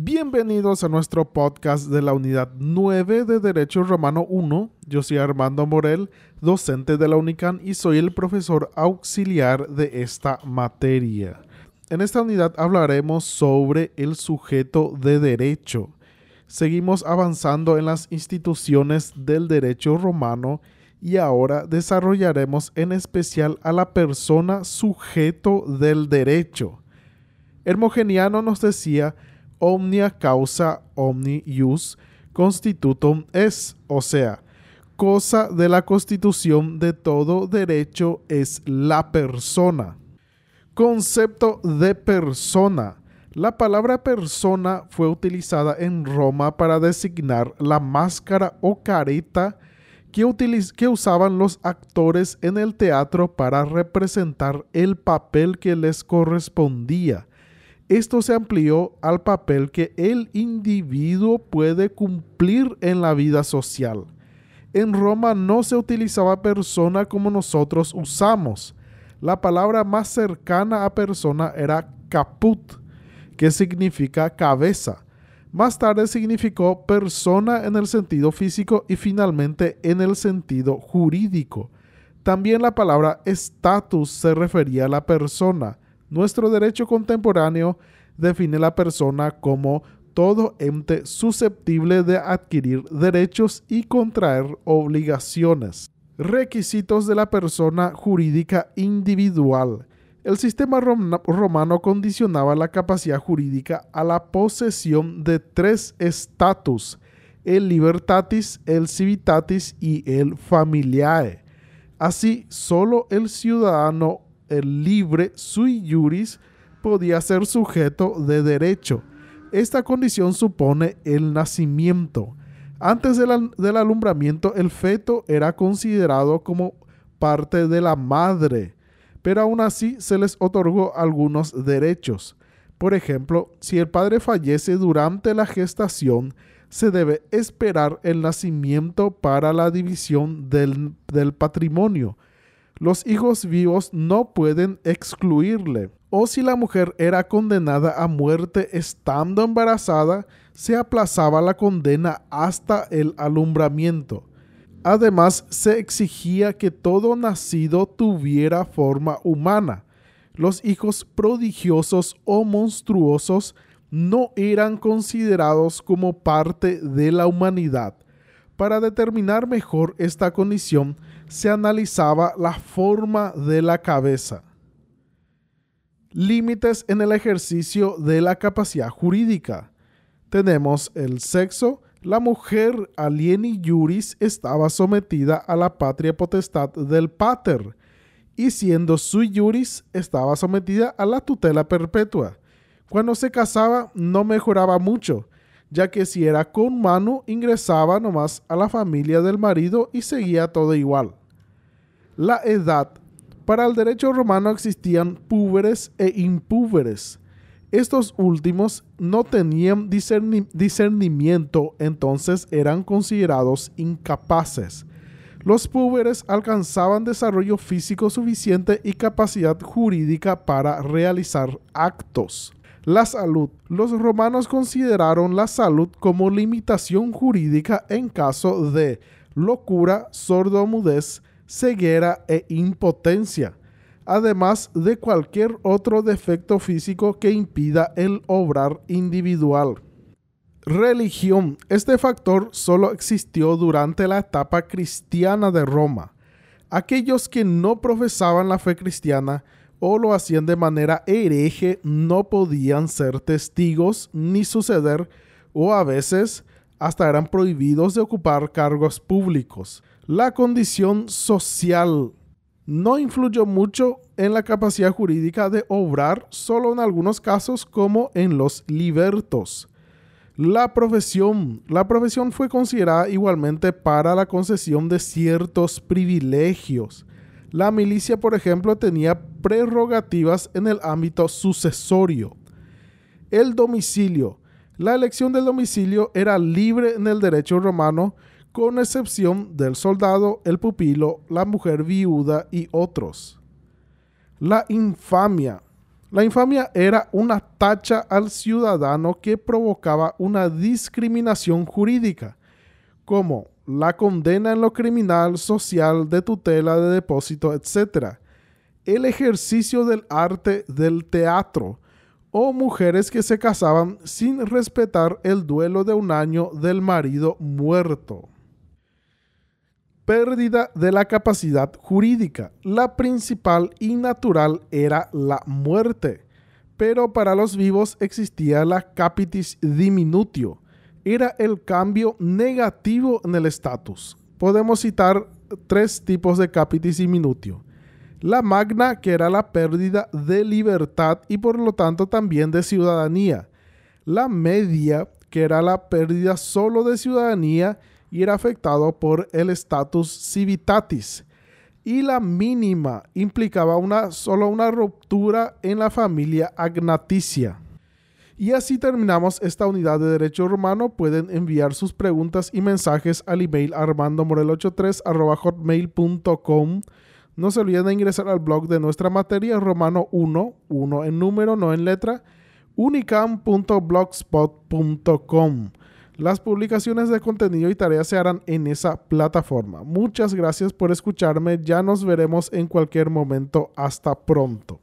Bienvenidos a nuestro podcast de la unidad 9 de Derecho Romano 1. Yo soy Armando Morel, docente de la UNICAN y soy el profesor auxiliar de esta materia. En esta unidad hablaremos sobre el sujeto de derecho. Seguimos avanzando en las instituciones del derecho romano y ahora desarrollaremos en especial a la persona sujeto del derecho. Hermogeniano nos decía omnia causa omni ius constitutum es, o sea, cosa de la constitución de todo derecho es la persona. Concepto de persona. La palabra persona fue utilizada en Roma para designar la máscara o careta que, que, usaban los actores en el teatro para representar el papel que les correspondía. Esto se amplió al papel que el individuo puede cumplir en la vida social. En Roma no se utilizaba persona como nosotros usamos. La palabra más cercana a persona era caput, que significa cabeza. Más tarde significó persona en el sentido físico y finalmente en el sentido jurídico. También la palabra estatus se refería a la persona nuestro derecho contemporáneo define la persona como todo ente susceptible de adquirir derechos y contraer obligaciones. Requisitos de la persona jurídica individual. El sistema romano condicionaba la capacidad jurídica a la posesión de tres estatus, el libertatis, el civitatis y el familiae. Así, solo el ciudadano el libre sui juris podía ser sujeto de derecho. Esta condición supone el nacimiento. Antes del, alumbramiento, el feto era considerado como parte de la madre, pero aún así se les otorgó algunos derechos. Por ejemplo, si el padre fallece durante la gestación, se debe esperar el nacimiento para la división del patrimonio los hijos vivos no pueden excluirle. O si la mujer era condenada a muerte estando embarazada, se aplazaba la condena hasta el alumbramiento. Además, se exigía que todo nacido tuviera forma humana. Los hijos prodigiosos o monstruosos no eran considerados como parte de la humanidad. Para determinar mejor esta condición, se analizaba la forma de la cabeza. Límites en el ejercicio de la capacidad jurídica. Tenemos el sexo. La mujer alieni juris estaba sometida a la patria potestad del pater y siendo sui juris estaba sometida a la tutela perpetua. Cuando se casaba no mejoraba mucho, ya que si era con mano ingresaba nomás a la familia del marido y seguía todo igual. La edad. Para el derecho romano existían púberes e impúberes. Estos últimos no tenían discernimiento, entonces eran considerados incapaces. Los púberes alcanzaban desarrollo físico suficiente y capacidad jurídica para realizar actos. La salud. Los romanos consideraron la salud como limitación jurídica en caso de locura, sordomudez, ceguera e impotencia, además de cualquier otro defecto físico que impida el obrar individual. Religión. Este factor solo existió durante la etapa cristiana de Roma. Aquellos que no profesaban la fe cristiana o lo hacían de manera hereje no podían ser testigos ni suceder o a veces hasta eran prohibidos de ocupar cargos públicos. La condición social no influyó mucho en la capacidad jurídica de obrar, solo en algunos casos como en los libertos. La profesión. La profesión fue considerada igualmente para la concesión de ciertos privilegios. La milicia, por ejemplo, tenía prerrogativas en el ámbito sucesorio. El domicilio. La elección del domicilio era libre en el derecho romano, con excepción del soldado, el pupilo, la mujer viuda y otros. La infamia. La infamia era una tacha al ciudadano que provocaba una discriminación jurídica, como la condena en lo criminal, social, de tutela, de depósito, etc. El ejercicio del arte del teatro, o mujeres que se casaban sin respetar el duelo de un año del marido muerto. Pérdida de la capacidad jurídica. La principal y natural era la muerte, pero para los vivos existía la capitis diminutio. Era el cambio negativo en el estatus. Podemos citar tres tipos de capitis diminutio la magna, que era la pérdida de libertad y por lo tanto también de ciudadanía. La media, que era la pérdida solo de ciudadanía y era afectado por el status civitatis. Y la mínima implicaba una, solo una ruptura en la familia agnaticia. Y así terminamos esta unidad de Derecho Romano. Pueden enviar sus preguntas y mensajes al email armandomorel83 hotmail.com. No se olviden de ingresar al blog de nuestra materia romano 1, 1 en número, no en letra, unicam.blogspot.com. Las publicaciones de contenido y tareas se harán en esa plataforma. Muchas gracias por escucharme. Ya nos veremos en cualquier momento. Hasta pronto.